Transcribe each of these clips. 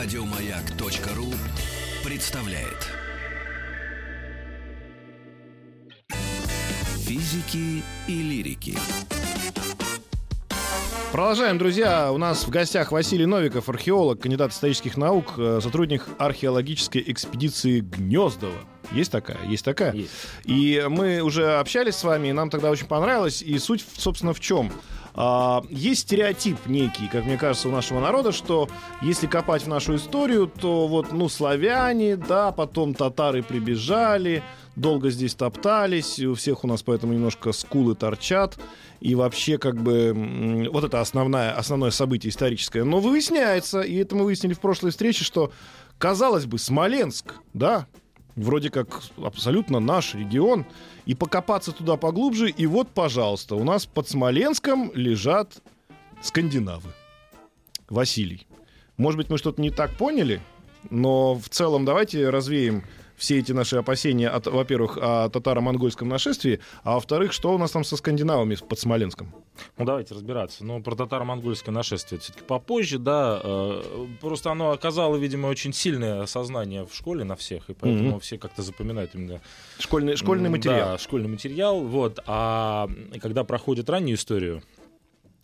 Радиомаяк.ру представляет. Физики и лирики. Продолжаем, друзья. У нас в гостях Василий Новиков, археолог, кандидат исторических наук, э, сотрудник археологической экспедиции Гнездова. Есть такая? Есть такая? Есть. И мы уже общались с вами, и нам тогда очень понравилось. И суть, собственно, в чем? А, есть стереотип некий, как мне кажется, у нашего народа, что если копать в нашу историю, то вот, ну, славяне, да, потом татары прибежали, долго здесь топтались, у всех у нас поэтому немножко скулы торчат, и вообще как бы вот это основное, основное событие историческое. Но выясняется, и это мы выяснили в прошлой встрече, что, казалось бы, Смоленск, да, вроде как абсолютно наш регион, и покопаться туда поглубже, и вот, пожалуйста, у нас под Смоленском лежат скандинавы. Василий. Может быть, мы что-то не так поняли, но в целом давайте развеем все эти наши опасения, от, во-первых, о татаро-монгольском нашествии, а во-вторых, что у нас там со скандинавами под Смоленском? Ну, давайте разбираться. Ну, про татаро-монгольское нашествие все-таки попозже, да. э, Просто оно оказало, видимо, очень сильное сознание в школе на всех, и поэтому Мгм. все как-то запоминают именно... Школьный, школьный материал. Да, школьный материал. Вот. А когда проходит раннюю историю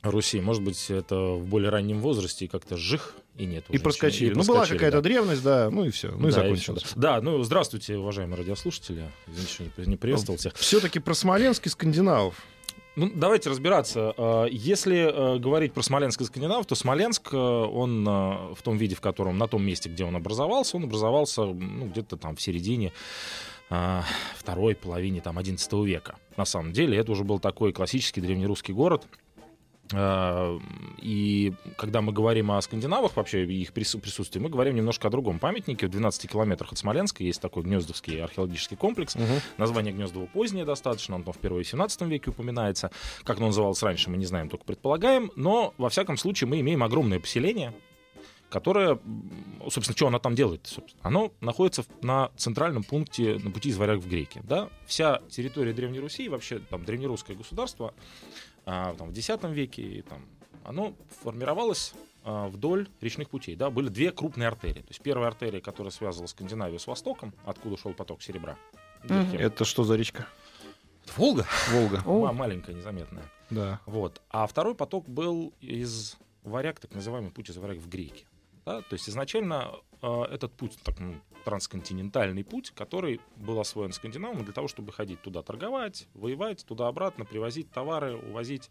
Руси, может быть, это в более раннем возрасте и как-то жих, и нет. И проскочили. И ну, была какая-то да. древность, да, ну и все. Ну и Да, закончилось. всё, да. Да, ну, здравствуйте, уважаемые радиослушатели. Извините, что не при- не приветствовал всех. Все-таки про Смоленск и скандинавов. Ну, давайте разбираться. Э, Если э, говорить про Смоленск и Скандинав, то Смоленск, э, он э, в том виде, в котором, на том месте, где он образовался, он образовался ну, где-то там в середине э, второй половине там, 11 века. На самом деле, это уже был такой классический древнерусский город. Э, И когда мы говорим о скандинавах, вообще их прису- присутствии, мы говорим немножко о другом памятнике. В 12 километрах от Смоленска есть такой Гнездовский археологический комплекс. Название Гнездово позднее достаточно, он там впервые в 17 веке упоминается. Как оно называлось раньше, мы не знаем, только предполагаем. Но, во всяком случае, мы имеем огромное поселение, которое, м, собственно, что оно там делает? Собственно? Оно находится на центральном пункте на пути из Варяг в Греки. Да? Вся территория Древней Руси, вообще там древнерусское государство, а, там, в X веке, и там, оно формировалось а, вдоль речных путей. Да? Были две крупные артерии. То есть первая артерия, которая связывала Скандинавию с Востоком, откуда шел поток серебра. Мгм. Это что за речка? Это Волга? Волга. О. Ма- Маленькая, незаметная. Да. Вот. А второй поток был из варяг, так называемый путь из варяг в греки. Да? То есть изначально э, этот путь, так, ну, трансконтинентальный путь, который был освоен скандинавами для того, чтобы ходить туда торговать, воевать, туда-обратно, привозить товары, увозить.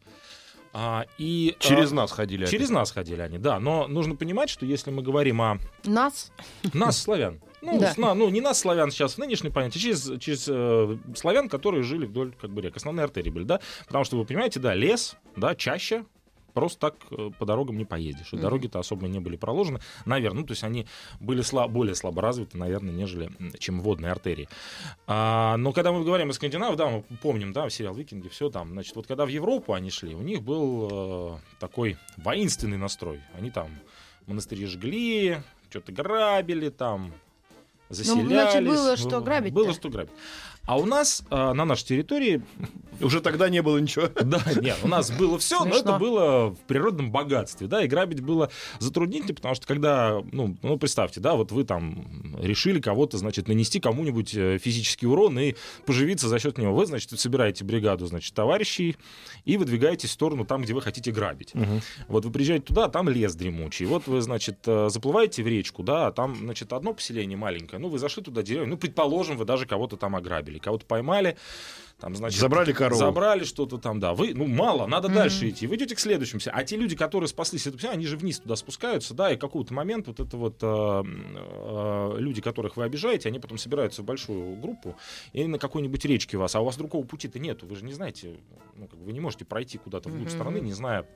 А, и, э, Через нас ходили. Через нас ходили они, да. Но нужно понимать, что если мы говорим о Нас? нас, славян. Ну, Да. с- на- ну, не нас, славян, сейчас в нынешней понятии, через, через э, славян, которые жили вдоль как бы, рек. Основные артерии были, да? Потому что, вы понимаете, да, лес, да, чаще просто так э, по дорогам не поедешь. И дороги-то особо не были проложены, наверное. Ну, то есть они были сла- более слабо развиты, наверное, нежели чем водные артерии. А, но когда мы говорим о скандинавах, да, мы помним, да, сериал «Викинги», все там. Значит, вот когда в Европу они шли, у них был э, такой воинственный настрой. Они там монастыри жгли, что-то грабили там, заселялись. Ну, значит, было что грабить-то. Было что грабить. А у нас э, на нашей территории Уже тогда не было ничего. да, нет, у нас было все, но это было в природном богатстве, да, и грабить было затруднительно, потому что когда, ну, ну, представьте, да, вот вы там решили кого-то, значит, нанести кому-нибудь э, физический урон и поживиться за счет него. Вы, значит, собираете бригаду, значит, товарищей и выдвигаетесь в сторону там, где вы хотите грабить. Вот вы приезжаете туда, а там лес дремучий. Вот вы, значит, э, заплываете в речку, да, а там, значит, одно поселение маленькое. Ну, вы зашли туда деревню, ну, предположим, вы даже кого-то там ограбили, кого-то поймали, там, значит... Забрали корову. Забрали что-то там, да. Вы, ну, мало, надо Мгм. дальше идти. Вы идете к следующему. А те люди, которые спаслись, это, они же вниз туда спускаются, да, и в какой-то момент вот это вот э, э, люди, которых вы обижаете, они потом собираются в большую группу и на какой-нибудь речке вас, а у вас другого пути-то нету. Вы же не знаете, ну, как бы вы не можете пройти куда-то вглубь Мгм. страны, не зная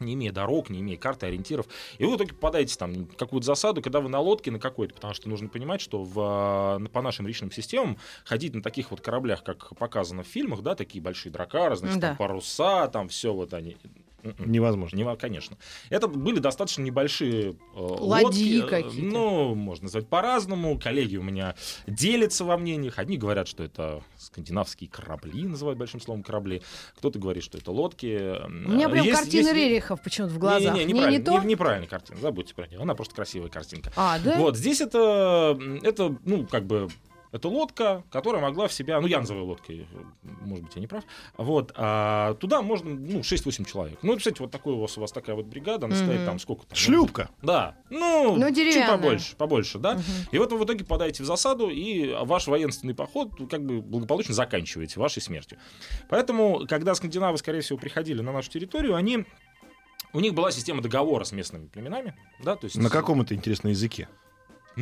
не имея дорог, не имея карты, ориентиров. И вы в итоге попадаете там в какую-то засаду, когда вы на лодке на какой-то, потому что нужно понимать, что в, по нашим речным системам ходить на таких вот кораблях, как показано в фильмах, да, такие большие дракары, значит, Да. там паруса, там все вот они. М-м. Невозможно. Не, конечно. Это были достаточно небольшие э, Ладьи лодки. какие-то. Ну, можно назвать по-разному. Коллеги у меня делятся во мнениях. Одни говорят, что это скандинавские корабли, называют большим словом корабли. Кто-то говорит, что это лодки. У меня прям Есть- картина есть- Рерихов почему-то в глазах. Не, не, Не, неправильно, не то? не- неправильная картина. Забудьте про нее. Она просто красивая картинка. А, да? Вот, здесь это, это, ну, как бы, это лодка, которая могла в себя, ну, я называю лодкой, может быть, я не прав, вот, а туда можно, ну, 6-8 человек. Ну, представьте, вот такой у вас, у вас такая вот бригада, она стоит там сколько там? Шлюпка. Да, ну, Ну, чуть побольше, побольше, да. Мгм. И вот вы в итоге подаете в засаду, и ваш военственный поход как бы благополучно заканчиваете вашей смертью. Поэтому, когда скандинавы, скорее всего, приходили на нашу территорию, они у них была система договора с местными племенами, да, то есть На каком это интересном языке?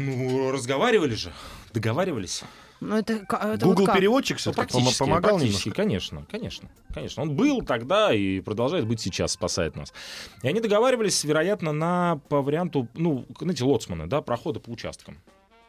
Ну разговаривали же, договаривались. Ну, это, это Google вот как? переводчик Ну, все-таки практически, помогал практически, немножко. конечно, конечно, конечно. Он был тогда и продолжает быть сейчас, спасает нас. И они договаривались, вероятно, на по варианту, ну, знаете, лоцманы, да, прохода по участкам.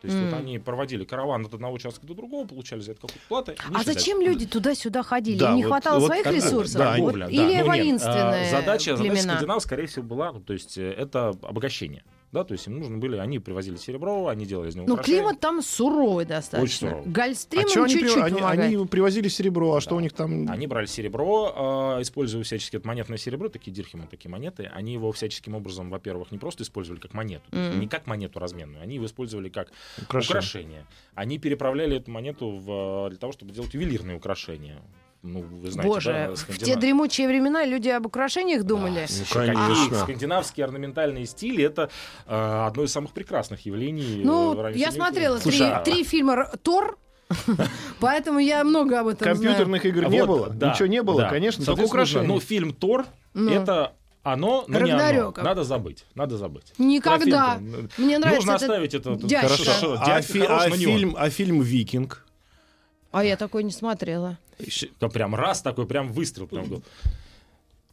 То есть Мгм. вот они проводили караван от одного участка до другого, получали за это какую-то плату. А зачем дальше. люди туда-сюда ходили? Да, Им не вот- хватало вот своих ресурсов? да, Вот да. Или Ну, нет, воинственные а, задача, задача племена? скандинавов, скорее всего, была, ну, то есть э, это обогащение. Да, то есть им нужны были, они привозили серебро, они делали из него Ну, климат там суровый достаточно. Очень суровый. Гольфстрим А они, при- чуть-чуть они, помогает. они привозили серебро, а что Да. у них там? Они брали серебро, э, используя всячески это монетное серебро, такие дирхемы, такие монеты. Они его всяческим образом, во-первых, не просто использовали как монету, Мгм. не как монету разменную, они его использовали как Украшения. украшение. Они переправляли эту монету в, для того, чтобы делать ювелирные украшения. Ну, вы знаете, Боже, да, в те дремучие времена люди об украшениях думали. Да, Ну, конечно. Скандинавские орнаментальные стили это э, одно из самых прекрасных явлений. э, Ну, я смотрела три, а- три фильма Р- Тор, поэтому я много об этом знаю. Компьютерных игр не Вот, было? да, Ничего не было, да. конечно, только украшения. Ну, фильм Тор Ну. это оно, но не оно. Надо забыть, надо забыть. Никогда. Фильм, Мне э, нравится Нужно этот оставить это. это-. Хорошо, а, дядька фи- хорош, а фильм, а фильм «Викинг»? А я такой не смотрела. Да Прям раз такой, прям выстрел. Прям был.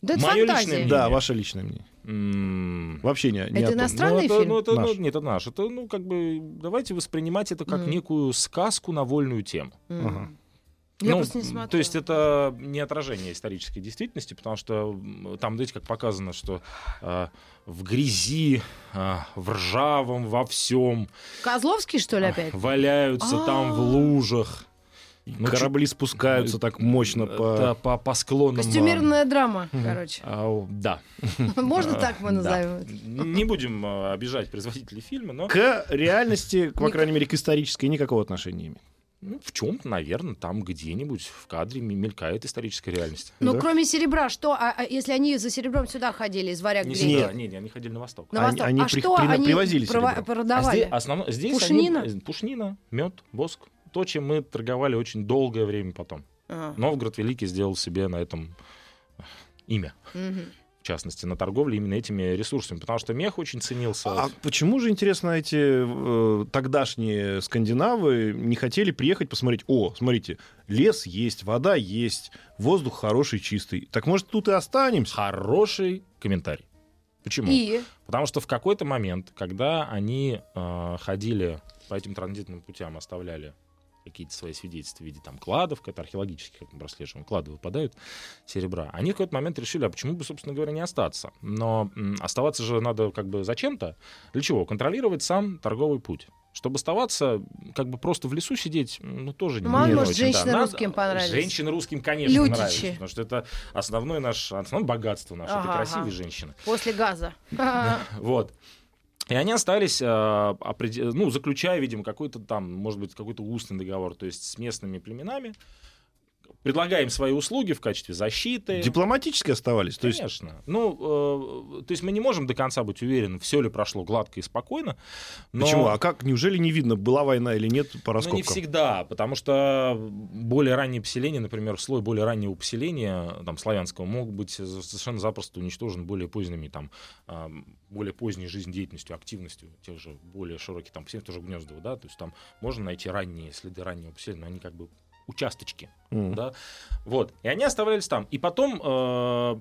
Да это фантазия. личное Да, мнение. ваше личное мнение. Вообще не, не Это о том. иностранный ну, это, фильм? ну, это, ну, Наш. нет, это наш. Это, ну, как бы, давайте воспринимать это как Мгм. некую сказку на вольную тему. М. Ага. Я Ну, просто не смотрела. То есть это не отражение исторической действительности, потому что там, знаете, как показано, что а, в грязи, а, в ржавом, во всем Козловский, что ли, опять? валяются там в А. лужах. Ну, Корабли спускаются так мощно по... Да, по, по склонам. Костюмированная драма, короче. а, а, да. Можно А, так мы назовем? Не будем а, обижать производителей фильма, но К реальности, по крайней мере, к исторической, никакого отношения не имеет. ну, в чем-то, наверное, там где-нибудь в кадре мелькает историческая реальность. Ну, Да. кроме серебра, что, а- а если они за серебром сюда ходили, из варяг Не сюда, не, не, они ходили на восток. На Они- восток. они а при- что при- они привозили серебро. А продавали? здесь, основно, здесь Пушнина? они- пушнина, мед, воск. То, чем мы торговали очень долгое время потом. А, Новгород Великий сделал себе на этом имя. мгм. В частности, на торговле именно этими ресурсами. Потому что мех очень ценился. А почему же, интересно, эти э, тогдашние скандинавы не хотели приехать посмотреть? О, смотрите, лес есть, вода есть, воздух хороший, чистый. Так может тут и останемся? Хороший комментарий. Почему? И? Потому что в какой-то момент, когда они э, ходили по этим транзитным путям, оставляли какие-то свои свидетельства в виде там кладов, это археологических, как мы прослеживаем, клады выпадают серебра. Они в какой-то момент решили, а почему бы, собственно говоря, не остаться? Но м, оставаться же надо как бы зачем-то. Для чего? Контролировать сам торговый путь. Чтобы оставаться, как бы просто в лесу сидеть, ну, тоже Ну, не, мало, может, очень. да. женщины Надо- русским понравились. Женщины русским, конечно, Лютичи. нравятся. Потому что это основное наше, основное богатство наше. Ага, это красивые ага. женщины. После газа. Вот. И они остались, э, ну, заключая, видимо, какой-то там, может быть, какой-то устный договор, то есть с местными племенами, предлагая им свои услуги в качестве защиты. Дипломатически оставались? То есть Конечно. Ну, э, то есть мы не можем до конца быть уверены, все ли прошло гладко и спокойно. Но... Почему? А как? Неужели не видно, была война или нет по Ну, раскопкам? не всегда, потому что более ранние поселения, например, слой более раннего поселения, там, славянского, мог быть совершенно запросто уничтожен более поздними, там, более поздней жизнедеятельностью, активностью тех же более широких, там, поселений, тоже Гнездово, да, то есть там можно найти ранние следы раннего поселения, но они как бы участочки, М. да, вот, и они оставлялись там. И потом э,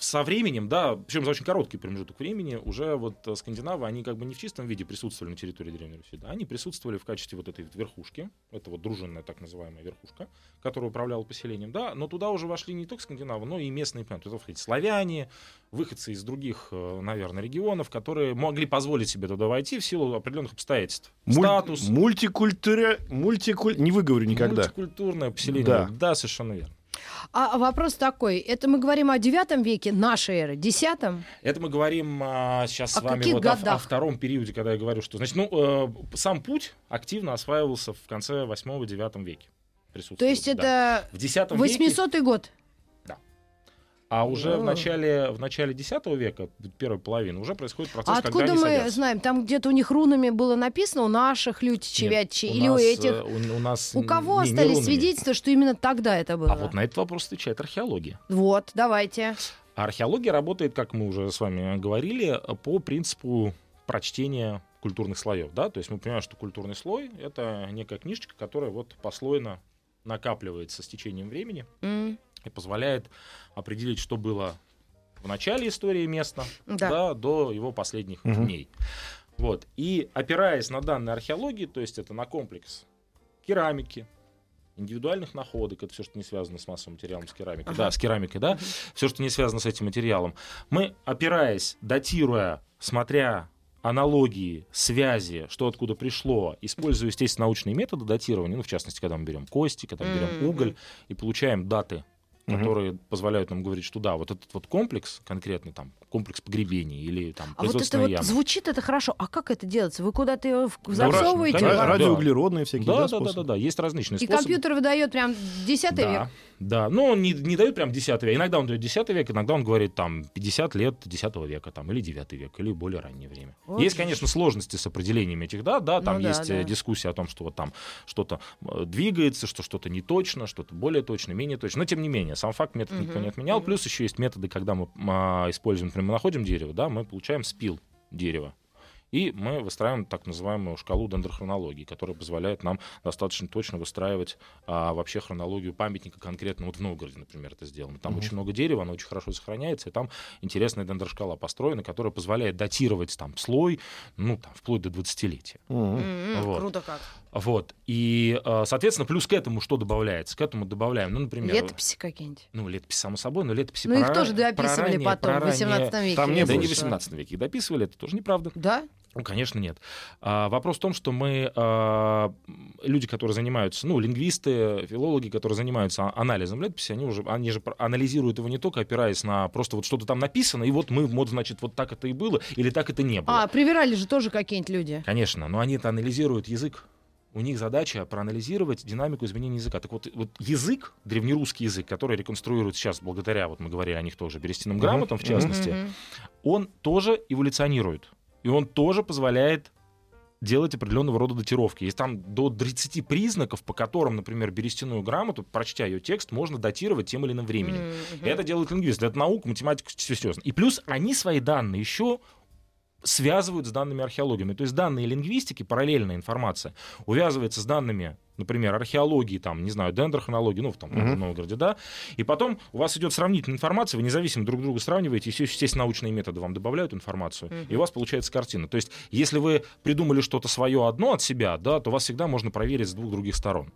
со временем, да, причем за очень короткий промежуток времени, уже вот э, скандинавы, они как бы не в чистом виде присутствовали на территории Древней Руси, да, они присутствовали в качестве вот этой вот верхушки, это вот дружинная так называемая верхушка, которая управляла поселением, да, но туда уже вошли не только скандинавы, но и местные племена, то есть славяне, выходцы из других, э, наверное, регионов, которые могли позволить себе туда войти в силу определенных обстоятельств. Муль- Статус, Мультикультура... Мультикуль... Не выговорю никогда. мультикультурное поселение. Да. Да. совершенно верно. А вопрос такой, это мы говорим о девятом веке нашей эры, десятом? Это мы говорим а, сейчас О с вами вот о, годах? о втором периоде, когда я говорю, что значит, ну, э, сам путь активно осваивался в конце 8-9 веке. То есть да. это в 10 веке, 800 год? А уже в начале, в начале 10 века, первой половины, уже происходит процесс, А когда откуда они мы садятся. знаем? Там где-то у них рунами было написано, у наших Лютичи, Вятичи, у или у нас, этих? э, У, у нас У кого не- не остались рунами. свидетельства, что именно тогда это было? А вот на этот вопрос отвечает археология. Вот, давайте. А археология работает, как мы уже с вами говорили, по принципу прочтения культурных слоев. Да? То есть мы понимаем, что культурный слой — это некая книжечка, которая вот послойно накапливается с течением времени М, и позволяет определить, что было в начале истории места Да. да, до его последних Мгм. дней. Вот. И опираясь на данные археологии, то есть это на комплекс керамики, индивидуальных находок, это все, что не связано с массовым материалом, с керамикой, Ага. да, с керамикой, да, все, что не связано с этим материалом, мы, опираясь, датируя, смотря аналогии, связи, что откуда пришло, используя, естественно, научные методы датирования, ну, в частности, когда мы берем кости, когда мы берем уголь, и получаем даты, Мгм. которые позволяют нам говорить, что да, вот этот вот комплекс, конкретно там комплекс погребений или там А вот это вот яма. звучит это хорошо. А как это делается? Вы куда-то его Да, засовываете? да. Радиоуглеродные всякие Да, да, да, да, способы? да, да, есть различные И способы. компьютер выдает прям 10 да, век. Да, но он не, не дает прям 10 век. Иногда он дает 10 век, иногда он говорит там 50 лет 10 века там, или 9 век, или более раннее время. Вот есть, конечно, сложности с определением этих дат, да, там Ну да, есть да. э, дискуссия о том, что вот там что-то э, двигается, что что-то не точно, что-то более точно, менее точно. Но тем не менее, сам факт метод никто Мгм, не отменял. мгм. Плюс еще есть методы, когда мы а, используем, например, мы находим дерево, да, мы получаем спил дерева. И мы выстраиваем так называемую шкалу дендрохронологии, которая позволяет нам достаточно точно выстраивать а, вообще хронологию памятника конкретно. Вот в Новгороде, например, это сделано. Там Мгм. очень много дерева, оно очень хорошо сохраняется, и там интересная дендрошкала построена, которая позволяет датировать там слой, ну, там, вплоть до 20-летия. Мгм. М, Вот. Круто как. Вот. И, а, соответственно, плюс к этому что добавляется? К этому добавляем, ну, например... Летописи какие-нибудь. Ну, летопись, само собой, но летописи Ну, их про- тоже про дописывали раннее- потом, про в раннее- 18 веке. Там не и не в слышала. 18 веке их дописывали, это тоже неправда. Да? Ну, конечно, нет. А, вопрос в том, что мы, а, люди, которые занимаются, ну, лингвисты, филологи, которые занимаются а- анализом летописи, они уже, они же анализируют его не только опираясь на просто вот что-то там написано, и вот мы, вот, значит, вот так это и было, или так это не было. А, привирали же тоже какие-нибудь люди. Конечно, но они это анализируют язык. У них задача проанализировать динамику изменения языка. Так вот, вот язык, древнерусский язык, который реконструируют сейчас благодаря, вот мы говорили о них тоже, берестяным грамотам, в частности, он тоже эволюционирует. И он тоже позволяет делать определенного рода датировки. Есть там до 30 признаков, по которым, например, берестяную грамоту, прочтя ее текст, можно датировать тем или иным временем. И это делают лингвисты. Это наука, математика, все серьезно. И плюс они свои данные еще связывают с данными археологиями. То есть данные лингвистики, параллельная информация, увязывается с данными, например, археологии, там, не знаю, дендрохронологии, ну, в Мгм. в Новгороде, да, и потом у вас идет сравнительная информация, вы независимо друг друга сравниваете, и, естественно, научные методы вам добавляют информацию, Мгм. и у вас получается картина. То есть, если вы придумали что-то свое одно от себя, да, то вас всегда можно проверить с двух других сторон.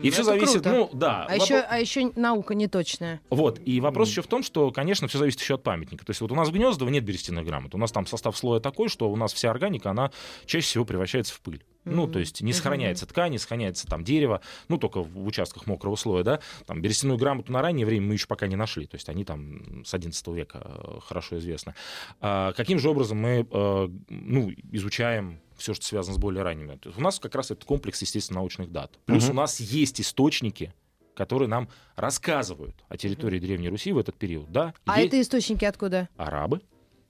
И все Это зависит, круто. ну, да. А вопро- еще, а еще наука неточная. вот, и вопрос еще в том, что, конечно, все зависит еще от памятника. То есть вот у нас в Гнездово нет берестяных грамот. У нас там состав слоя такой, что у нас вся органика, она чаще всего превращается в пыль. Ну, то есть не сохраняется ткань, не сохраняется там дерево, ну, только в участках мокрого слоя, да. Там берестяную грамоту на раннее время мы еще пока не нашли. То есть они там с 11 века э, хорошо известны. А каким же образом мы, э, ну, изучаем все, что связано с более ранними? У нас как раз этот комплекс, естественно, научных дат. Плюс Мгм. у нас есть источники, которые нам рассказывают о территории Древней Руси в этот период, да? А Есть это источники откуда? арабы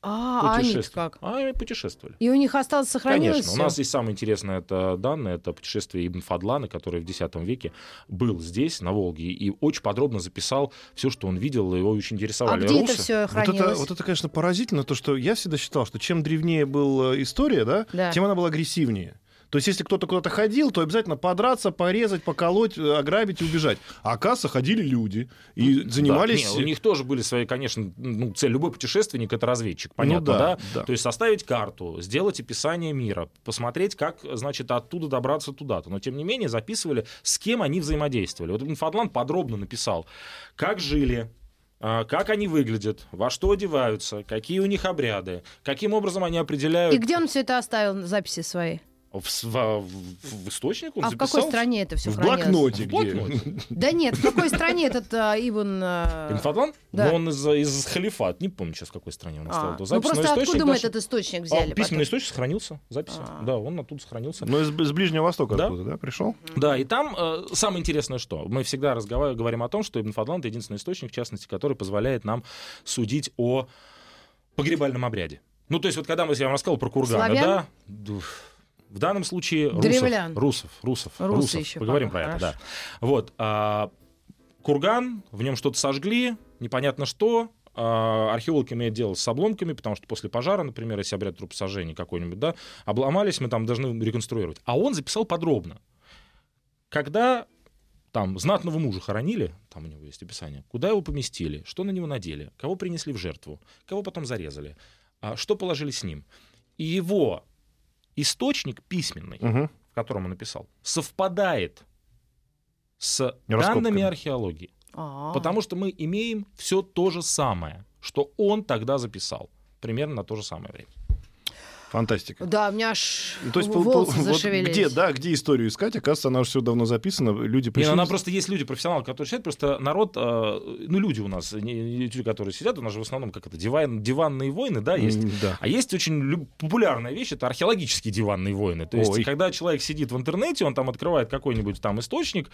А, а они путешествовали. как? А, они путешествовали. И у них осталось сохранилось Конечно, у всё? нас здесь самое интересное это данное, это путешествие Ибн Фадлана, который в X веке был здесь, на Волге, и очень подробно записал все, что он видел, и его очень А интересовали где русы. это все Вот хранилось? это, вот это, конечно, поразительно, то, что я всегда считал, что чем древнее была история, да, Да. тем она была агрессивнее. То есть, если кто-то куда-то ходил, то обязательно подраться, порезать, поколоть, э, ограбить и убежать. А оказывается, ходили люди и занимались... Да, не, у них тоже были свои, конечно, ну, цель. Любой путешественник — это разведчик, понятно, Ну да, да? да. То есть составить карту, сделать описание мира, посмотреть, как, значит, оттуда добраться туда-то. Но, тем не менее, записывали, с кем они взаимодействовали. Вот Инфоатлант подробно написал, как жили, а, как они выглядят, во что одеваются, какие у них обряды, каким образом они определяют... И где он все это оставил, записи свои? В, в- в- в источник он а в записал. какой стране это все В хранилось? блокноте В где? блокноте. Да нет, в какой стране этот а, Ибн... а, Инфоатлант? Да. Но он из, из халифат. Не помню сейчас, в какой стране он а, оставил. эту ну запись, но просто откуда мы этот источник А, взяли? письменный потом? источник сохранился, записи. А. Да, он оттуда сохранился. Ну, из, из Ближнего Востока Да. откуда, да, пришел? Да, и там э, самое интересное, что мы всегда разговариваем, говорим о том, что Ибн Фадлан это единственный источник, в частности, который позволяет нам судить о погребальном обряде. Ну, то есть, вот когда мы, я вам рассказал про курганы, Славян? да, в данном случае русов, Древлян. русов, русов, Русы русов. еще Поговорим пока, про это, хорошо. да. Вот, а, курган, в нем что-то сожгли, непонятно что, а, археолог имеет дело с обломками, потому что после пожара, например, если обряд трупосожжения какой-нибудь, да, обломались, мы там должны реконструировать. А он записал подробно. Когда там знатного мужа хоронили, там у него есть описание, куда его поместили, что на него надели, кого принесли в жертву, кого потом зарезали, а, что положили с ним. И его источник письменный, Мгм. в котором он написал, совпадает с Раскопками. данными археологии. А. Потому что мы имеем все то же самое, что он тогда записал. Примерно на то же самое время. Фантастика. Да, у меня аж Ну, То есть, пол- пол- волосы вот зашевелились. где, да, где историю искать? Оказывается, она уже все давно записана. Люди Не, пришли. ну, она просто есть люди, профессионалы, которые читают, просто народ, э, ну, люди у нас, не, люди, которые сидят, у нас же в основном как это, диван, диванные войны, да, есть. М, Да. А есть очень люб- популярная вещь, это археологические диванные войны. То есть, Ой. когда человек сидит в интернете, он там открывает какой-нибудь там источник,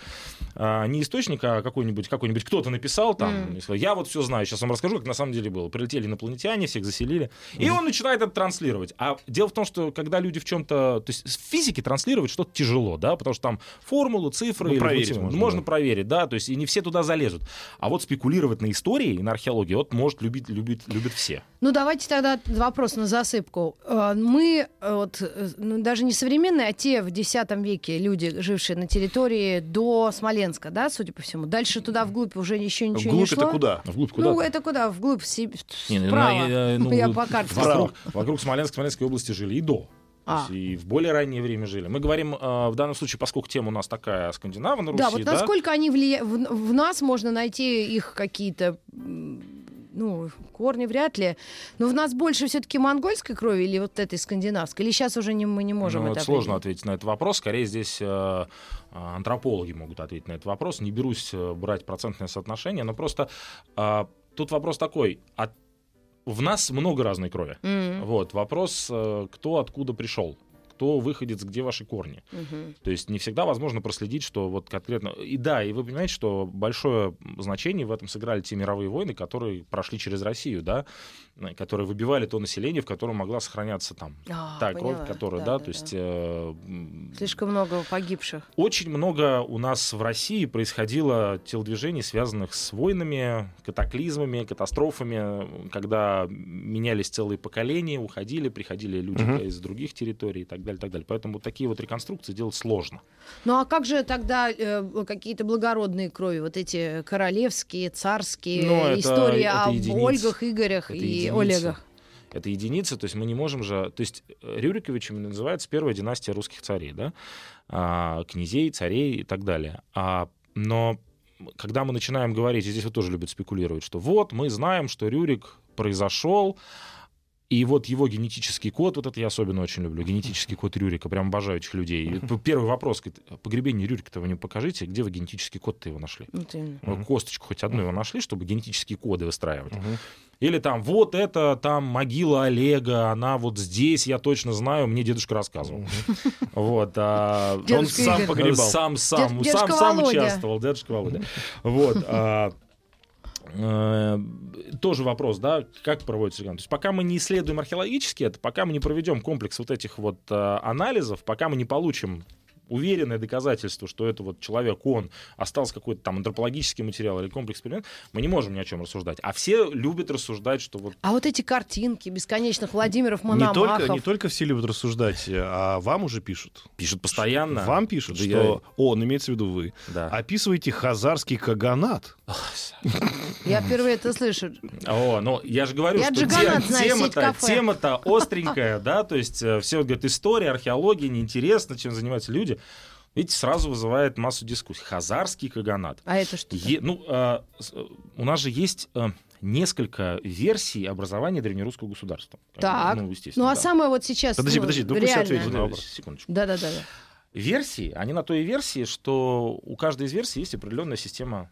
а, не источник, а какой-нибудь, какой-нибудь кто-то написал там, и сказал, я вот все знаю, сейчас вам расскажу, как на самом деле было. Прилетели инопланетяне, всех заселили, и он начинает это транслировать. А дело в том, что когда люди в чем-то, то есть в физике транслировать что-то тяжело, да, потому что там формулы, цифры, Ну, или проверить вот можно, можно да. проверить, да, то есть и не все туда залезут. А вот спекулировать на истории и на археологии, вот может любить, любит, любят все. Ну, давайте тогда вопрос на засыпку. Э, Мы, э, вот, э, ну, даже не современные, а те в X веке люди, жившие на территории до Смоленска, да, судя по всему. Дальше туда вглубь уже еще ничего не Вглубь шло. это куда? Вглубь куда? Ну, это куда? Вглубь, си- Не, ну, вправо. на- ну, Я по карте. Вокруг, вокруг Смоленска, Смоленской области жили и до. А. и в более раннее время жили. Мы говорим э, в данном случае, поскольку тема у нас такая Скандинава на Руси, Да, вот насколько они влия... в, в нас можно найти их какие-то ну, корни вряд ли. Но в нас больше все-таки монгольской крови или вот этой скандинавской? Или сейчас уже не, мы не можем Ну, это это сложно ответить на этот вопрос. Скорее здесь э, антропологи могут ответить на этот вопрос. Не берусь э, брать процентное соотношение, но просто э, тут вопрос такой. А в нас много разной крови. М, Вот, вопрос, э, кто откуда пришел, кто выходец, где ваши корни. мгм. То есть не всегда возможно проследить, что вот конкретно... И да, и вы понимаете, что большое значение в этом сыграли те мировые войны, которые прошли через Россию, да, которые выбивали то население, в котором могла сохраняться там А, та поняла. кровь, которая, да, то есть... э, Слишком много погибших. очень много у нас в России происходило телодвижений, связанных с войнами, катаклизмами, катастрофами, когда менялись целые поколения, уходили, приходили люди Мгм. из других территорий и так далее, так далее. Поэтому вот такие вот реконструкции делать сложно. Ну а как же тогда э, какие-то благородные крови, вот эти королевские, царские Ну, это- истории это о единицы. Ольгах, Игорях Это и единицы. Олегах? Это единицы, то есть мы не можем же... То есть э, Рюриковичами называется первая династия русских царей, да? А, князей, царей и так далее. А, но когда мы начинаем говорить, и здесь вот тоже любят спекулировать, что вот мы знаем, что Рюрик произошел, и вот его генетический код, вот это я особенно очень люблю, генетический код Рюрика, прям обожаю этих людей. И первый вопрос, говорит, погребение Рюрика-то вы мне покажите, где вы генетический код-то его нашли? Вот Косточку хоть одну его нашли, чтобы генетические коды выстраивать? Или там, вот это там могила Олега, она вот здесь, я точно знаю, мне дедушка рассказывал. Вот. а, он сам погребал. Сам, сам, сам, сам участвовал, дедушка Володя. Вот. Э, Тоже вопрос, да, как проводится реконструкция. То есть пока мы не исследуем археологически это, пока мы не проведем комплекс вот этих вот э, анализов, пока мы не получим уверенное доказательство, что это вот человек, он, остался какой-то там антропологический материал или комплекс эксперимент, мы не можем ни о чем рассуждать. А все любят рассуждать, что вот... А вот эти картинки бесконечных Владимиров Не Мономахов. только, не только все любят рассуждать, а вам уже пишут. Пишут постоянно. Вам пишут, Да что... Он, имеется в виду вы. Да. Описываете хазарский каганат. Я впервые это слышу. О, ну я же говорю, Я что тема-то, тема-то остренькая, да, то есть э, все говорят, история, археология, неинтересно, чем занимаются люди. Видите, сразу вызывает массу дискуссий. Хазарский каганат. А это что? Е- ну, э, с- э, у нас же есть э, несколько версий образования древнерусского государства. Так. Ну, естественно. Ну а да. самое вот сейчас Подожди, ну, подожди, да пусть реально. ответит на вопрос. Секундочку. Да-да-да. да. Версии, они на той версии, что у каждой из версий есть определенная система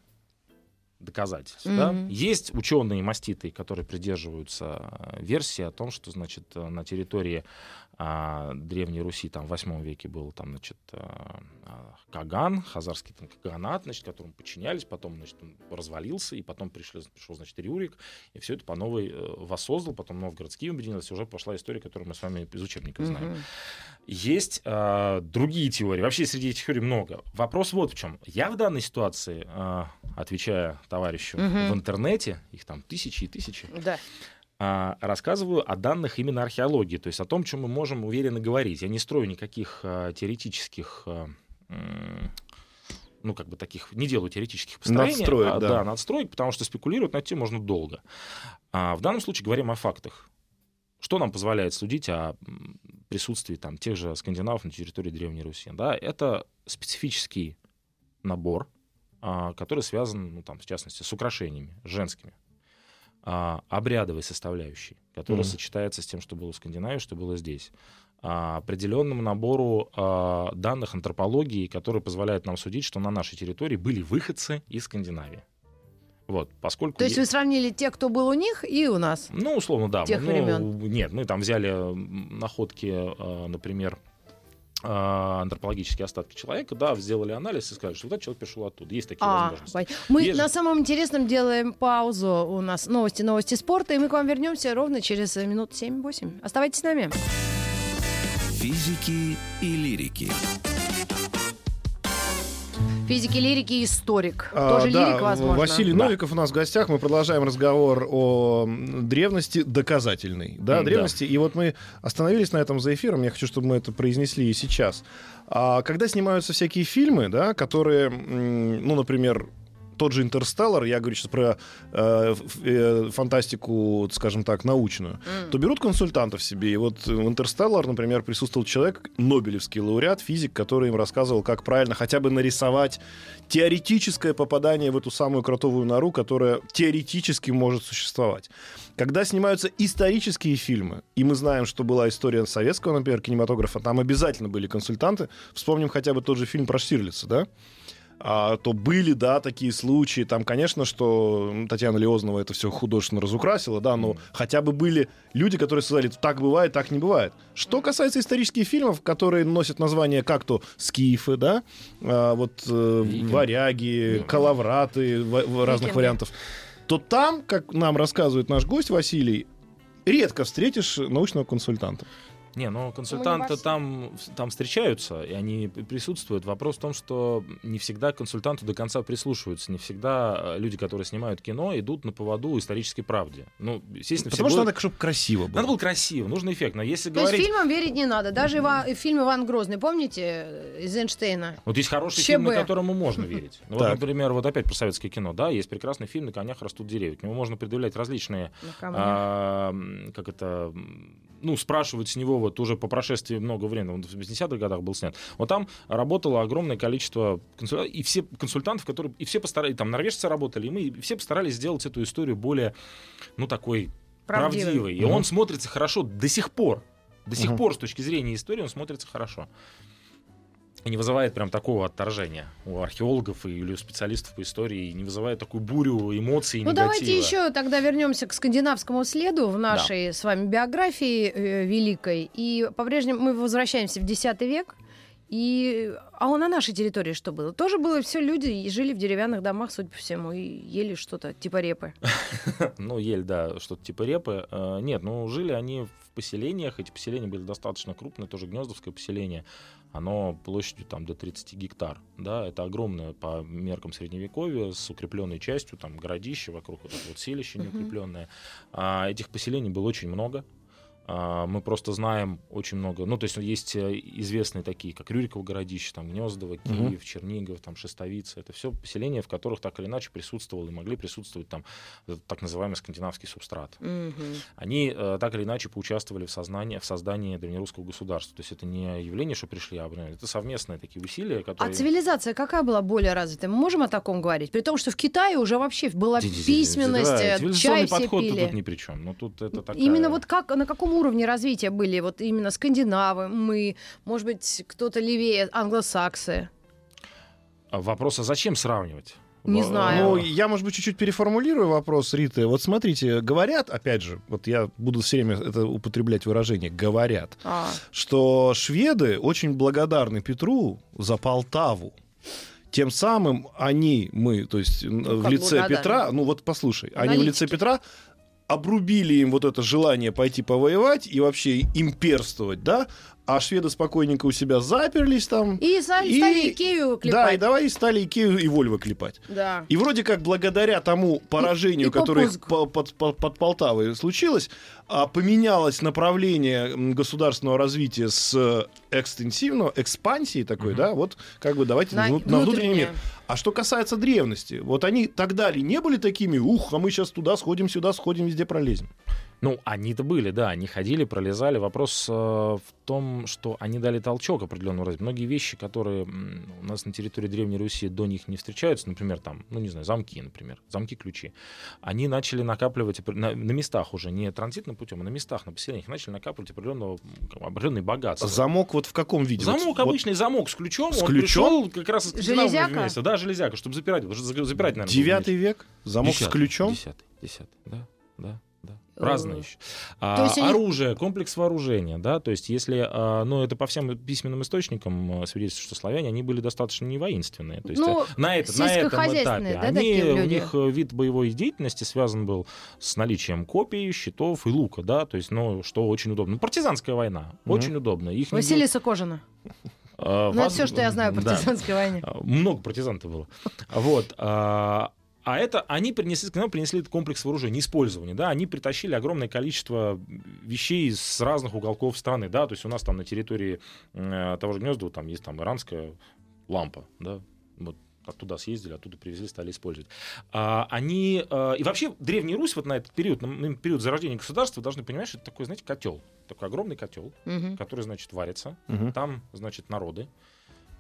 доказательств. да. Мгм. Есть ученые маститы, которые придерживаются э, версии о том, что значит, э, на территории а, Древней Руси там, в 8 веке был там, значит, а, а, Каган, хазарский там, Каганат, значит, которому подчинялись, потом значит, он развалился, и потом пришли, пришел значит, Рюрик, и все это по новой э, воссоздал, потом новгородские объединились, уже пошла история, которую мы с вами из учебников знаем. Мгм. Есть э, другие теории. Вообще среди этих теорий много. Вопрос вот в чем. Я в данной ситуации, э, отвечая товарищу Мгм. в интернете, их там тысячи и тысячи, Да. а, рассказываю о данных именно археологии, то есть о том, чем мы можем уверенно говорить. Я не строю никаких а, теоретических, а, ну, как бы таких, не делаю теоретических построений. Надстроек, а, да. да, надстроек, потому что спекулировать на эту тему можно долго. А в данном случае говорим о фактах. Что нам позволяет судить о присутствии там, тех же скандинавов на территории Древней Руси? Да, это специфический набор, а, который связан, ну, там, в частности, с украшениями женскими а, обрядовой составляющей, которая Мгм. сочетается с тем, что было в Скандинавии, что было здесь. А, определенному набору а, данных антропологии, которые позволяют нам судить, что на нашей территории были выходцы из Скандинавии. Вот, поскольку... То есть вы сравнили тех, кто был у них, и у нас. Ну, условно, да. тех ну, времен? Нет, мы там взяли находки, а, например, антропологические остатки человека, да, сделали анализ и сказали, что вот этот человек пришел оттуда. Есть такие А, возможности. пон- мы Есть же- на самом интересном делаем паузу. У нас новости, новости спорта, и мы к вам вернемся ровно через минут 7-8. Оставайтесь с нами. Физики и лирики. Физики, лирики и историк. А, Тоже да, лирик, возможно. Василий Да. Новиков у нас в гостях. Мы продолжаем разговор о древности доказательной. Да, да. древности. И вот мы остановились на этом за эфиром. Я хочу, чтобы мы это произнесли и сейчас. А, когда снимаются всякие фильмы, да, которые, ну, например, тот же «Интерстеллар», я говорю сейчас про э, э, фантастику, скажем так, научную, М. то берут консультантов себе. И вот в «Интерстеллар», например, присутствовал человек, Нобелевский лауреат, физик, который им рассказывал, как правильно хотя бы нарисовать теоретическое попадание в эту самую кротовую нору, которая теоретически может существовать. Когда снимаются исторические фильмы, и мы знаем, что была история советского, например, кинематографа, там обязательно были консультанты. Вспомним хотя бы тот же фильм про Штирлица, да? А, то были, да, такие случаи. Там, конечно, что Татьяна Леознова это все художественно разукрасила, да, но хотя бы были люди, которые сказали, так бывает, так не бывает. Что касается исторических фильмов, которые носят название как то «Скифы», да, а, вот э. «Варяги», «Калавраты» в- в разных Викинги. вариантов, то там, как нам рассказывает наш гость Василий, редко встретишь научного консультанта. Не, ну консультанты там, там встречаются, и они присутствуют. Вопрос в том, что не всегда консультанту до конца прислушиваются. Не всегда э, люди, которые снимают кино, идут на поводу исторической правде. Ну, естественно, Потому все что будут- надо, чтобы красиво было. Надо было красиво, нужно эффект. Но если То есть говорить... фильмам верить не надо. Даже Ива- фильм Иван Грозный, помните, э, из Эйнштейна? Вот есть хороший ЧБ. фильм, на которому можно верить. Ну, вот, например, вот опять про советское кино. Да, есть прекрасный фильм «На конях растут деревья». К нему можно предъявлять различные а, как это, ну, спрашивать с него вот уже по прошествии много времени, он в 80-х годах был снят. Вот там работало огромное количество консультантов, и все консультантов, которые, и все постарались, там норвежцы работали, и мы, и все постарались сделать эту историю более, ну, такой Правдивый. правдивой. И Мгм. он смотрится хорошо до сих пор. До сих Мгм. пор, с точки зрения истории, он смотрится хорошо. Не вызывает прям такого отторжения у археологов или у специалистов по истории, не вызывает такую бурю эмоций Ну, негатива. давайте еще тогда вернемся к скандинавскому следу в нашей с вами биографии э, великой. И по-прежнему мы возвращаемся в X век. И... А на нашей территории что было? Тоже было все люди и жили в деревянных домах, судя по всему, и ели что-то типа репы. Ну, ели, да, что-то типа репы. Э, Нет, ну, жили они в поселениях. Эти поселения были достаточно крупные, тоже гнездовское поселение. Оно площадью там до 30 гектар. Да, это огромное по меркам средневековья с укрепленной частью, там городище вокруг вот это вот селище неукрепленное. А этих поселений было очень много. А, Мы просто знаем очень много. Ну, то есть есть э, известные такие, как Рюриково городище, там Гнездово. Киев, Чернигов, там Шестовица. Это все поселения, в которых так или иначе присутствовал и могли присутствовать там э, так называемый скандинавский субстрат. Мгм. Они э, так или иначе поучаствовали в, сознании, в создании древнерусского государства. То есть это не явление, что пришли, а это совместные такие усилия, А которые... цивилизация какая была более развитая? Мы можем о таком говорить? При том, что в Китае уже вообще была письменность, да, чай все подход пили. тут ни при чем. Но тут это такая... Именно вот как, на каком уровне развития были вот именно скандинавы, мы, может быть, кто-то левее, англосаксы? А Вопрос, а зачем сравнивать? Не знаю. Ну, я, может быть, чуть-чуть переформулирую вопрос Риты. Вот смотрите, говорят, опять же, вот я буду все время это употреблять выражение, говорят, А, что шведы очень благодарны Петру за Полтаву. Тем самым они, мы, то есть в Ну, как лице благодарны? Петра, ну вот послушай, они в лице Аналитики. Петра обрубили им вот это желание пойти повоевать и вообще имперствовать, да? А шведы спокойненько у себя заперлись там. и стали, И- стали Икею Да, и клепать. давай стали Икею и Вольво клепать. Да. И вроде как благодаря тому поражению, и которое попуск. по- под, под- под Полтавой случилось, а, поменялось направление государственного развития с э, экстенсивного, экспансии такой, Мгм. да, вот как бы давайте На на, на внутренний мир. А что касается древности, вот они тогда ли не были такими, ух, а мы сейчас туда сходим, сюда сходим, везде пролезем. Ну, они-то были, да, они ходили, пролезали. Вопрос э, в том, что они дали толчок определенного развития. Многие вещи, которые у нас на территории Древней Руси до них не встречаются, например, там, ну, не знаю, замки, например, замки-ключи, они начали накапливать на, на местах уже, не транзитным путем, а на местах, на поселениях, начали накапливать определенного, м, определенные богатства. Замок вот в каком виде? Вот- Замок вот обычный замок с ключом. С он ключом? пришел как раз из Железяка? вместе. Да, железяка, чтобы запирать. потому что запирать, наверное, Девятый век? Замок с ключом? Десятый, десятый, да, да, Разные еще. А, то есть они- Оружие, комплекс вооружения, да, то есть если, а, ну, это по всем письменным источникам а, свидетельствует, что славяне, они были достаточно не воинственные. То есть Ну, э, на, это, на этом этапе да, они, у них э, вид боевой деятельности связан был с наличием копий, щитов и лука, да, то есть, ну, что очень удобно. Ну, партизанская война, Мгм. очень удобно. Их не Василиса Кожина. было- а, Ну, это воз- все, что я знаю о да. партизанской войне. А, Много партизан-то было. Вот. А а это они принесли, к нам принесли этот комплекс вооружений, использования, да, они притащили огромное количество вещей с разных уголков страны, да, то есть у нас там на территории э, того же Гнездова там есть там иранская лампа, да, вот оттуда съездили, оттуда привезли, стали использовать. А, они э, и вообще Древняя Русь вот на этот период, на, период зарождения государства, должны понимать, что это такой, знаете, котел, такой огромный котел, Мгм. который, значит, варится, Мгм. там, значит, народы.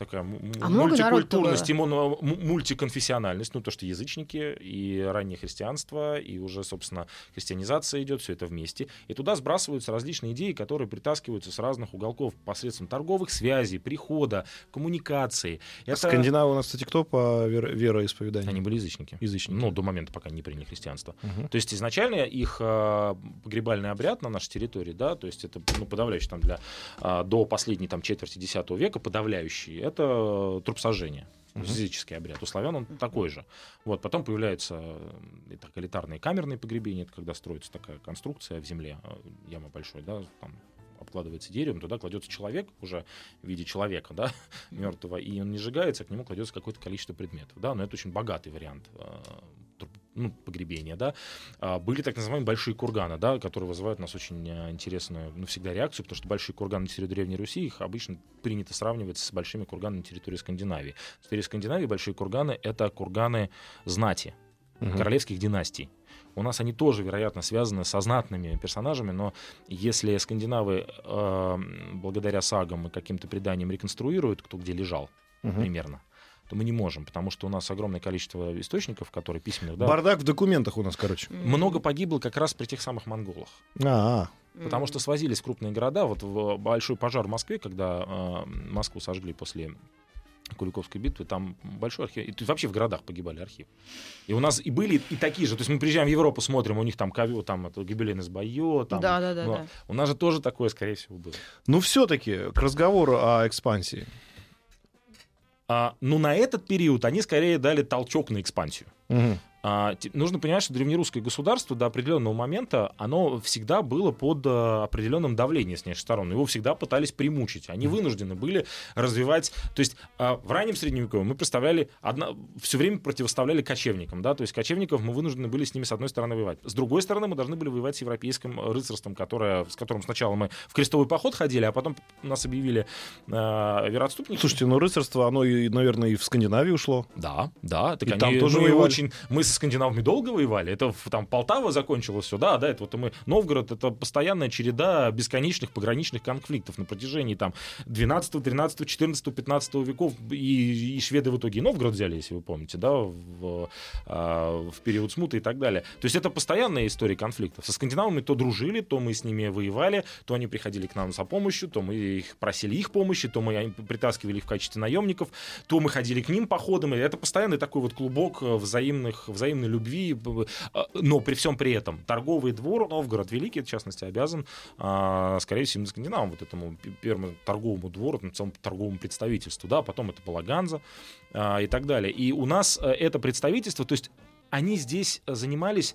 Такая А мультикультурность и мультиконфессиональность, ну то, что язычники и раннее христианство, и уже, собственно, христианизация идет, все это вместе. И туда сбрасываются различные идеи, которые притаскиваются с разных уголков посредством торговых связей, прихода, коммуникации. Это... Скандинавы у нас, кстати, кто по вер- вероисповеданию? Они были язычники. Язычники. Ну, до момента, пока не приняли христианство. Мгм. То есть изначально их а, погребальный обряд на нашей территории, да, то есть это ну, подавляющий там для а, до последней там четверти X века подавляющий, это трупсожжение. Мгм. Языческий обряд. У славян он такой же. Вот, потом появляются э, так, элитарные камерные погребения, это когда строится такая конструкция в земле, э, яма большой, да, там обкладывается деревом, туда кладется человек уже в виде человека, да, мертвого, и он не сжигается, к нему кладется какое-то количество предметов, да, но это очень богатый вариант э, ну, погребения, да. А, Были так называемые большие курганы, да, которые вызывают у нас очень э, интересную, ну, всегда реакцию, потому что большие курганы на территории Древней Руси, их обычно принято сравнивать с большими курганами на территории Скандинавии. На территории Скандинавии большие курганы — это курганы знати, Мгм. королевских династий. У нас они тоже, вероятно, связаны со знатными персонажами, но если скандинавы э, благодаря сагам и каким-то преданиям реконструируют, кто где лежал Мгм. примерно, то мы не можем, потому что у нас огромное количество источников, которые письменных, да, Бардак в документах у нас, короче. много погибло как раз при тех самых монголах. А, Потому что свозились крупные города. Вот в большой пожар в Москве, когда э, Москву сожгли после Куликовской битвы, там большой архив. И тут вообще в городах погибали архивы. И у нас и были и такие же. То есть мы приезжаем в Европу, смотрим, у них там ковё, там это гибелин из Байо, там. Да, да, да, да. У нас же тоже такое, скорее всего, было. ну все-таки к разговору о экспансии. А, но на этот период они скорее дали толчок на экспансию. Мгм. А, нужно понимать, что древнерусское государство до определенного момента, оно всегда было под а, определенным давлением с внешних сторон. Его всегда пытались примучить. Они вынуждены были развивать... То есть а, в раннем Средневековье мы представляли... Одно, все время противоставляли кочевникам. Да? То есть кочевников мы вынуждены были с ними с одной стороны воевать. С другой стороны мы должны были воевать с европейским рыцарством, которое, с которым сначала мы в крестовый поход ходили, а потом нас объявили а, вероотступниками. Слушайте, ну рыцарство, оно, и, наверное, и в Скандинавию ушло. Да, да. Так И они, там тоже мы очень, мы со скандинавами долго воевали. Это там Полтава закончилось все, да, да, это вот мы Новгород, это постоянная череда бесконечных пограничных конфликтов на протяжении там 12, 13, 14, 15 веков и, и шведы в итоге и Новгород взяли, если вы помните, да, в, а, в период смуты и так далее. То есть это постоянная история конфликтов. Со скандинавами то дружили, то мы с ними воевали, то они приходили к нам за помощью, то мы их просили их помощи, то мы притаскивали их в качестве наемников, то мы ходили к ним походом. Это постоянный такой вот клубок э, взаимных, взаимной любви. а, Но при всем при этом торговый двор, Новгород Великий, в частности, обязан, а, скорее всего, скандинавам, вот этому первому торговому двору, целому торговому представительству, да, потом это была Ганза а, и так далее. И у нас э, это представительство, то есть они здесь занимались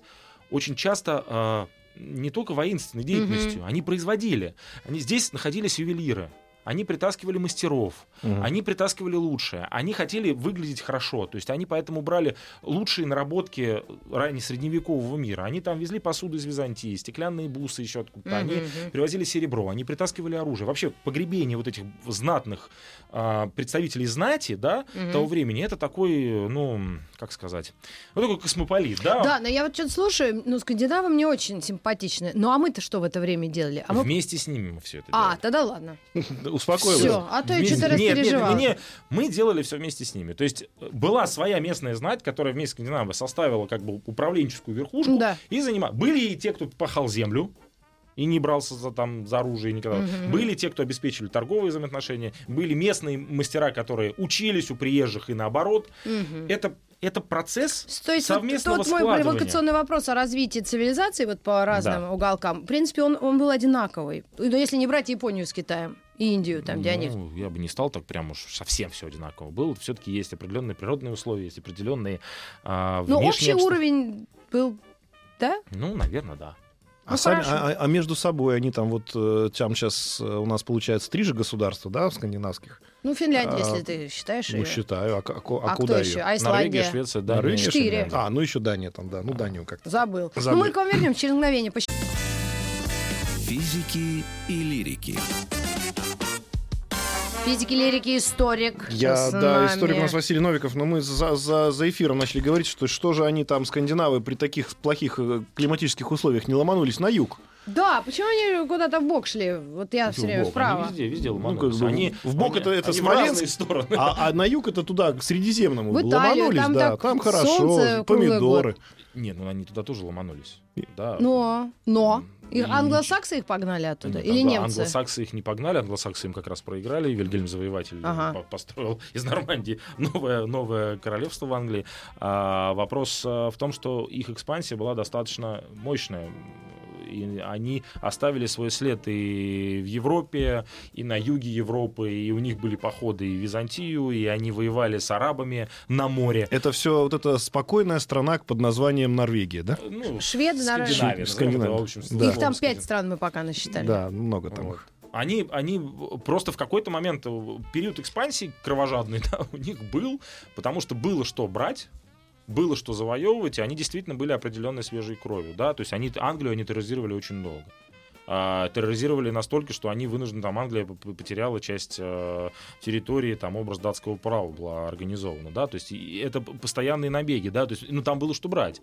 очень часто не только воинственной деятельностью, они производили. Они здесь находились ювелиры. Они притаскивали мастеров, Мгм. они притаскивали лучшее, они хотели выглядеть хорошо, то есть они поэтому брали лучшие наработки ранее средневекового мира. Они там везли посуду из Византии, стеклянные бусы еще откуда-то, они Мгм. привозили серебро, они притаскивали оружие. Вообще погребение вот этих знатных а, представителей знати, да, Мгм. того времени, это такой, ну, как сказать, ну такой космополит, да. Да, но я вот что-то слушаю, ну, скандинавы мне очень симпатичны. Ну, а мы-то что в это время делали? А мы... Вместе с ними мы все это А, делали. тогда ладно. Успокоилась. Все, а то я что-то Нет, нет, распереживала. не, мы делали все вместе с ними. То есть э, была своя местная знать, которая вместе с Скандинавией составила как бы управленческую верхушку Да. и занимала. Были и те, кто пахал землю и не брался за, там, за оружие никогда. Мгм. Были те, кто обеспечивали торговые взаимоотношения. Были местные мастера, которые учились у приезжих и наоборот. Мгм. Это, это процесс То есть вот совместного тот мой провокационный вопрос о развитии цивилизации вот по разным Да. уголкам, в принципе, он, он был одинаковый. Ну, если не брать Японию с Китаем и Индию, там, где они... Ну, я бы не стал так прям уж совсем все одинаково было. Все-таки есть определенные природные условия, есть определенные а, Ну, внешние общий обстоятельства. уровень был, да? Ну, наверное, да. А, Ну, сами- хорошо. а- а- а между собой они там вот, э, там сейчас у нас получается три же государства, да, скандинавских? Ну, Финляндия, А, если ты считаешь Ну, её. считаю. А, а ко- а А, куда кто ее? еще? А Норвегия, Исландия? Швеция, Дания. Норвегия, Четыре. А, ну еще Дания там, да. Ну, Данию как-то. Забыл. Забыл. Ну, мы к вам вернемся через мгновение. Физики и лирики. Физики, лирики, историк. Я, да, нами. историк у нас Василий Новиков, но мы за, за, за эфиром начали говорить, что что же они там, скандинавы, при таких плохих э, климатических условиях не ломанулись на юг. Да, почему они куда-то в бок шли? Вот я все время вправо. Они везде, везде Ну, ломанулись. бы они, в бок они- это- это они Смоленск, стороны. А, а на юг это туда, к Средиземному. В Италию, ломанулись, там да, так там солнце хорошо, помидоры. Нет, ну они туда тоже ломанулись. Да. Но, но. И И- англосаксы их погнали оттуда? Нет, Или англо- немцы? Англосаксы их не погнали, англосаксы им как раз проиграли. Вильгельм Завоеватель Ага. по- построил из Нормандии новое, новое королевство в Англии. А вопрос а, в том, что их экспансия была достаточно мощная. И они оставили свой след и в Европе, и на юге Европы, и у них были походы и в Византию, и они воевали с арабами на море. Это все вот эта спокойная страна под названием Норвегия, да? Ну, Шведы. Скандинавия, Скандинавия. в общем, Да. Их там пять стран мы пока насчитали. Да, много там. Вот. Они, они просто в какой-то момент, э, период экспансии кровожадный да, у них был, потому что было что брать, было что завоевывать, и они действительно были определенной свежей кровью. Да? То есть они, Англию они терроризировали очень долго. А, терроризировали настолько, что они вынуждены, там Англия потеряла часть э, территории, там образ датского права была организована, да, то есть это постоянные набеги, да, то есть, ну там было что брать.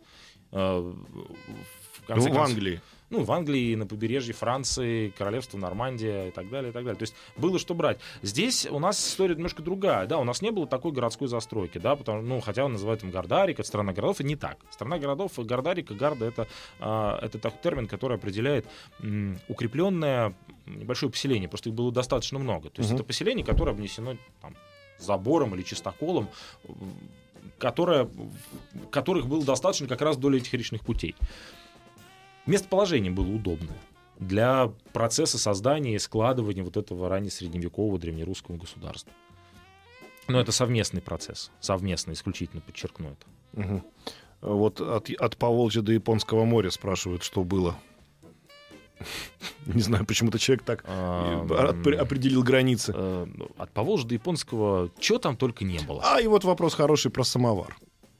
Э, в конце Ну, в концов- Англии. Ну, в Англии, на побережье Франции, королевство Нормандия и так далее, и так далее. То есть было что брать. Здесь у нас история немножко другая, да, у нас не было такой городской застройки, да, потому, ну, хотя он называют им Гордарик, это страна городов, и не так. Страна городов, Гордарик и Гарда это, а, это такой термин, который определяет м, укрепленное небольшое поселение, просто их было достаточно много. То есть Мгм. это поселение, которое обнесено там, забором или чистоколом, которое, которых было достаточно как раз вдоль этих речных путей. Местоположение было удобное для процесса создания и складывания вот этого ранее средневекового древнерусского государства. Но это совместный процесс. Совместный, исключительно подчеркну это. Мгм. Вот от, от Поволжья до Японского моря спрашивают, что было. Не знаю, почему-то человек так А, определил границы. Э, От Поволжья до японского, что там только не было. А и вот вопрос хороший про самовар.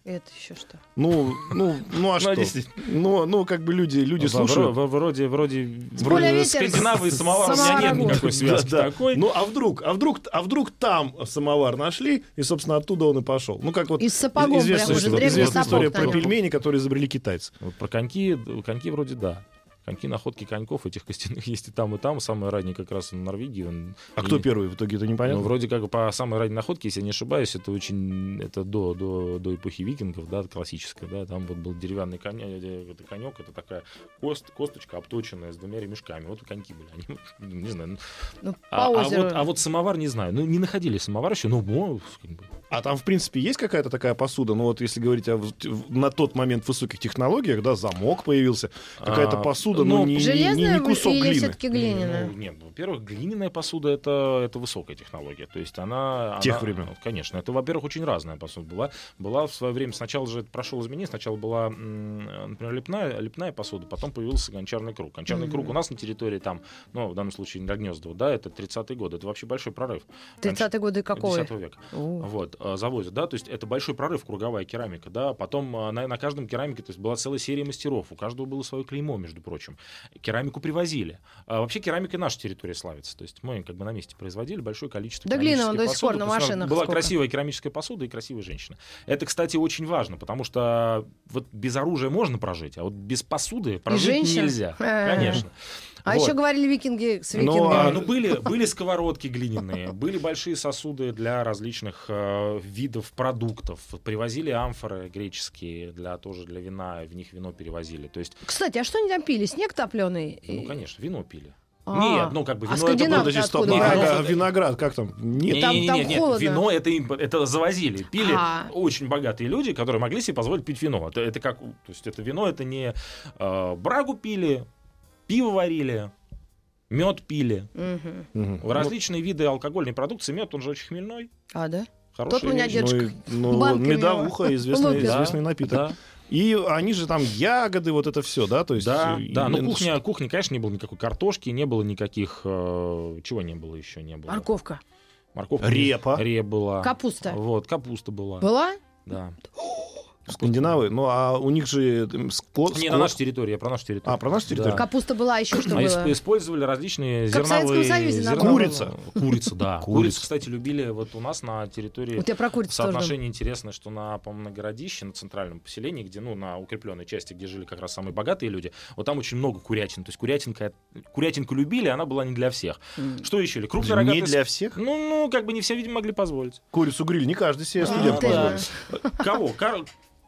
Это еще что? Ну, ну, ну а что? действительно. Ну, ну, как бы люди, люди слушают. вро- Вроде, вроде, вроде ветер, Скандинавии с- самовара у меня нет никакой связки такой. Ну, а вдруг, а вдруг, а вдруг там самовар нашли, и, собственно, оттуда он и пошел. Ну, как вот Из сапогов известная прям уже, история- про пельмени, которые изобрели китайцы. Вот про коньки, коньки вроде да. Коньки, находки коньков этих костяных есть и там, и там. Самые ранние как раз в Норвегии. Он- А и- кто первый в итоге, это Ну, непонятно? вроде как по самой ранней находке, если я не ошибаюсь, это очень, это до, до, до эпохи викингов, да, классическая, да, там вот был деревянный конь, э, это конек, это такая кост, косточка обточенная с двумя ремешками, вот и коньки были, они, ну, не знаю, ну, Ну, по а, а озеру. вот, а вот самовар не знаю, ну, не находили самовар еще, ну, как бы, А там, в принципе, есть какая-то такая посуда? Ну, вот если говорить о на тот момент высоких технологиях, да, замок появился, какая-то А, посуда, но ну, не, не- не- кусок или глины. все-таки глиняная? Ну, нет, во-первых, глиняная посуда это, это высокая технология. То есть она. Тех она- времен. Конечно. Это, во-первых, очень разная посуда была. Была в свое время, сначала же это прошел изменение, сначала была, например, лепная, лепная посуда, потом появился гончарный круг. Гончарный круг у нас на территории там, ну, в данном случае Гнездово, да, это 30-й год. Это вообще большой прорыв. 30-е годы какой? 10 века. О. Вот, завозят, да, то есть это большой прорыв, круговая керамика, да, потом э, на, на каждом керамике, то есть была целая серия мастеров, у каждого было свое клеймо, между прочим. Керамику привозили. А вообще керамика наша территория славится, то есть мы как бы на месте производили большое количество Да глина до сих пор на машинах Была сколько. красивая керамическая посуда и красивая женщина. Это, кстати, очень важно, потому что вот без оружия можно прожить, а вот без посуды прожить нельзя. А. Конечно. А Вот. еще говорили викинги с Ну, викингами. А, ну, были, были сковородки глиняные, были большие сосуды для различных э, видов продуктов. Привозили амфоры греческие для тоже для вина, в них вино перевозили. То есть, Кстати, а что они там пили? Снег топленый? ну, конечно, вино пили. А. Нет, ну как бы А вино это скандинавы-то было... Подожди, стоп, откуда не, брали? а виноград, как там? Нет. Там- Не-не-не, там нет, холодно. вино это, им- это завозили. Пили А. очень богатые люди, которые могли себе позволить пить вино. Это, это как, то есть это вино, это не э, брагу пили, пиво варили, мед пили. Мгм. В различные виды алкогольной продукции. Мед, он же очень хмельной. А, да? Хорошая Тот меня вещь. дед- Ну, и- ну, медовуха, известный, известный напиток. Да, И они же там ягоды, вот это все, да? То есть, да, э, да. и- Ну, кухня, кухня, конечно, не было никакой картошки, не было никаких... э, чего не было еще? Не было. Морковка. Морковка. Репа. Репа была. Капуста. Вот, капуста была. Была? Да. Скандинавы, ну а у них же склад... Не, на нашей территории, я про нашу территорию. А, про нашу территорию? Да. Капуста была, еще что А исп- было? использовали различные Как в зерновые... Советском Союзе, зерновые-. Курица. Курица, да. Курицу, кстати, любили вот у нас на территории... Вот я про курицу. Соотношение интересное, что на, по-моему, на городище, на центральном поселении, где, ну, на укрепленной части, где жили как раз самые богатые люди, вот там очень много курятин. То есть курятинка, курятинку любили, она была не для всех. Что еще? Крупный рогатый... Не для всех? Ну, ну, как бы не все, видимо, могли позволить. Курицу гриль не каждый себе А, студент позволит. Кого?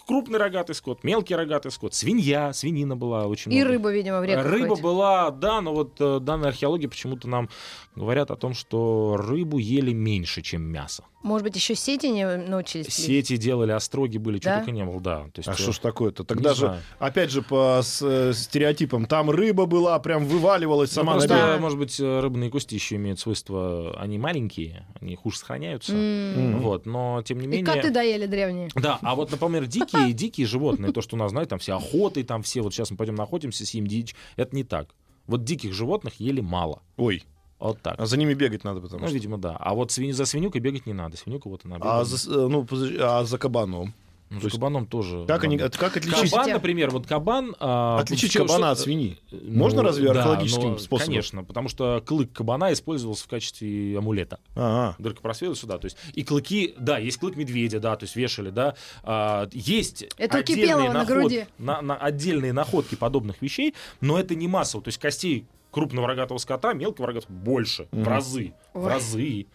Крупный рогатый скот, мелкий рогатый скот, свинья, свинина была очень И много. рыба, видимо, в реках Рыба ходит. была, да, но вот э, данные археологии почему-то нам говорят о том, что рыбу ели меньше, чем мясо. Может быть, еще сети не научились плести? Сети делали, остроги были, что Да? только не было, да. То есть, А э, что ж такое-то? Тогда же, знаю. опять же, по с- э, стереотипам, там рыба была, прям вываливалась Ну, сама на просто, берег. Да. может быть, э, рыбные кости еще имеют свойство, они маленькие, они хуже сохраняются. М. Вот, но тем не И менее. коты доели древние. Да, а вот, например, дикие, дикие животные, то, что у нас, знаете, там все охоты, там все, вот сейчас мы пойдем охотимся, съем дичь, это не так. Вот диких животных ели мало. Ой, Вот так. а за ними бегать надо, потому Ну, что... видимо, да. А вот свинью, за свинюкой бегать не надо. Свинюка вот она А бегает. за, с- э, ну, а за кабаном? Ну, то за есть- кабаном тоже. Как, они, как отличить, Кабан, например, вот кабан... а, отличить что- кабана что- от свиньи? Ну, Можно разве да, археологическим но, способом? Конечно, потому что клык кабана использовался в качестве амулета. Ага. Дырка просвета сюда. То есть, и клыки, да, есть клык медведя, да, то есть вешали, да. А, есть Это отдельные Кипелова на наход- груди. на- на отдельные находки подобных вещей, но это не массово. То есть костей крупного рогатого скота, мелкого рогатого больше, в Мгм. разы, в Ой. разы.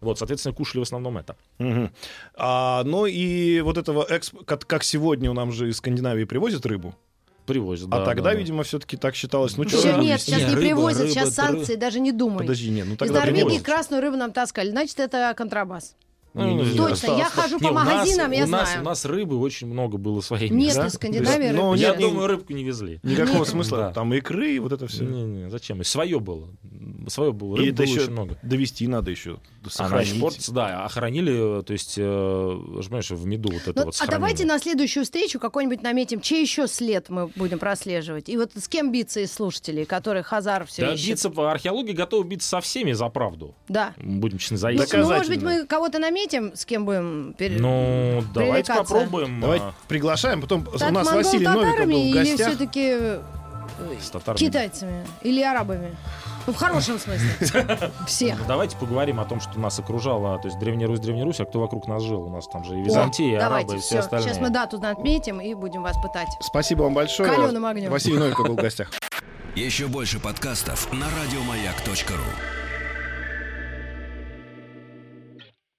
Вот, соответственно, кушали в основном это. Мгм. А, ну и вот этого эксп... как, как сегодня у нам же из Скандинавии привозят рыбу, Привозят, а да, тогда, да, да. видимо, все-таки так считалось. Ну, что нет, сейчас Не, не рыба, привозят, рыба, сейчас санкции, даже не думай. Подожди, нет, ну Из тогда Норвегии привозят. красную рыбу нам таскали, значит, это контрабас. Ну, Не, не, Точно, Точно, я хожу Не, по у нас- магазинам, я у нас, знаю. У нас рыбы очень много было своей. Нет, да? Скандинавии есть, рыбы ну, Я нет, не- думаю, рыбку не везли. Никакого Нет. смысла. Да. Там икры и вот это все. Не, не, зачем? Свое было. свое было. И Рыб это было еще очень много. довести надо еще. Она Сохранить. испортится, да, охранили, то есть, э, понимаешь, в меду вот это Ну, вот а давайте на следующую встречу какой-нибудь наметим, чей еще след мы будем прослеживать. И вот с кем биться из слушателей, которые Хазар все Да, ищет. биться по археологии готовы биться со всеми за правду. Да. Будем честно Ну, заискивать. ну, может быть, мы кого-то наметим, с кем будем пере- Ну, давайте попробуем. Давайте а, приглашаем. Потом Так, у нас Василий Новиков был в или гостях. все-таки с татарами. китайцами или арабами? Ну, в хорошем смысле. Все. Ну, Давайте поговорим о том, что нас окружало, то есть Древняя Русь, Древняя Русь, а кто вокруг нас жил. У нас там же и Византия, и арабы, Давайте, и все все. остальные. Сейчас мы дату отметим и будем вас пытать. Спасибо вам большое. Калёным огнем. Василий Новиков был в гостях. Еще больше подкастов на радиомаяк.ру.